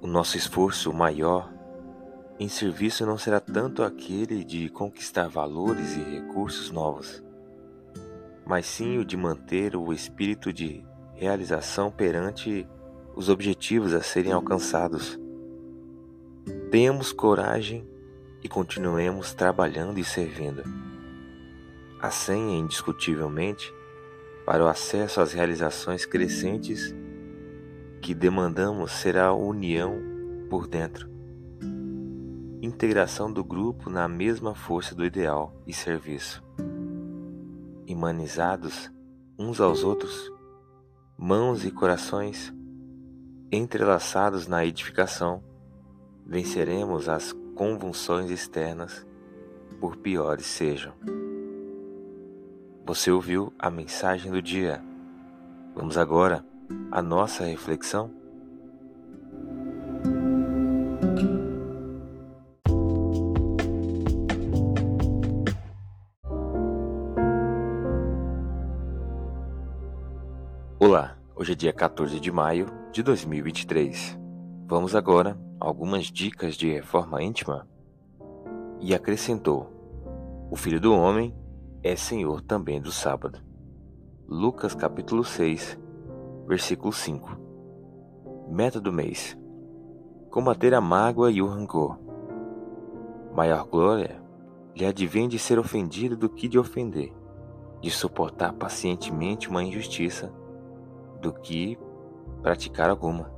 O nosso esforço maior em serviço não será tanto aquele de conquistar valores e recursos novos, mas sim o de manter o espírito de realização perante os objetivos a serem alcançados. Tenhamos coragem e continuemos trabalhando e servindo. A senha, indiscutivelmente, para o acesso às realizações crescentes que demandamos será a união por dentro. Integração do grupo na mesma força do ideal e serviço. Humanizados uns aos outros, mãos e corações entrelaçados na edificação, venceremos as convulsões externas, por piores sejam. Você ouviu a mensagem do dia. Vamos agora à nossa reflexão? Olá, hoje é dia 14 de maio de 2023. Vamos agora a algumas dicas de reforma íntima. E acrescentou: O filho do homem é senhor também do sábado. Lucas capítulo 6, versículo 5. Meta do mês: Combater a mágoa e o rancor. Maior glória lhe advém de ser ofendido do que de ofender, de suportar pacientemente uma injustiça, do que praticar alguma.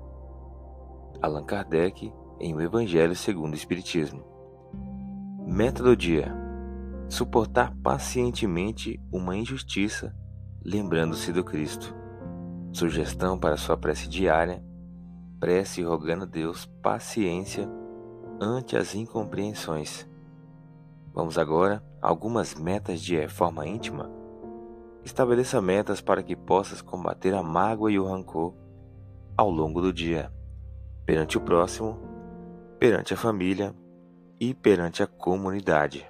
Allan Kardec em O Evangelho segundo o Espiritismo. Meta do dia: suportar pacientemente uma injustiça, lembrando-se do Cristo. Sugestão para sua prece diária: prece rogando a Deus paciência ante as incompreensões. Vamos agora a algumas metas de reforma íntima. Estabeleça metas para que possas combater a mágoa e o rancor ao longo do dia, perante o próximo, perante a família e perante a comunidade.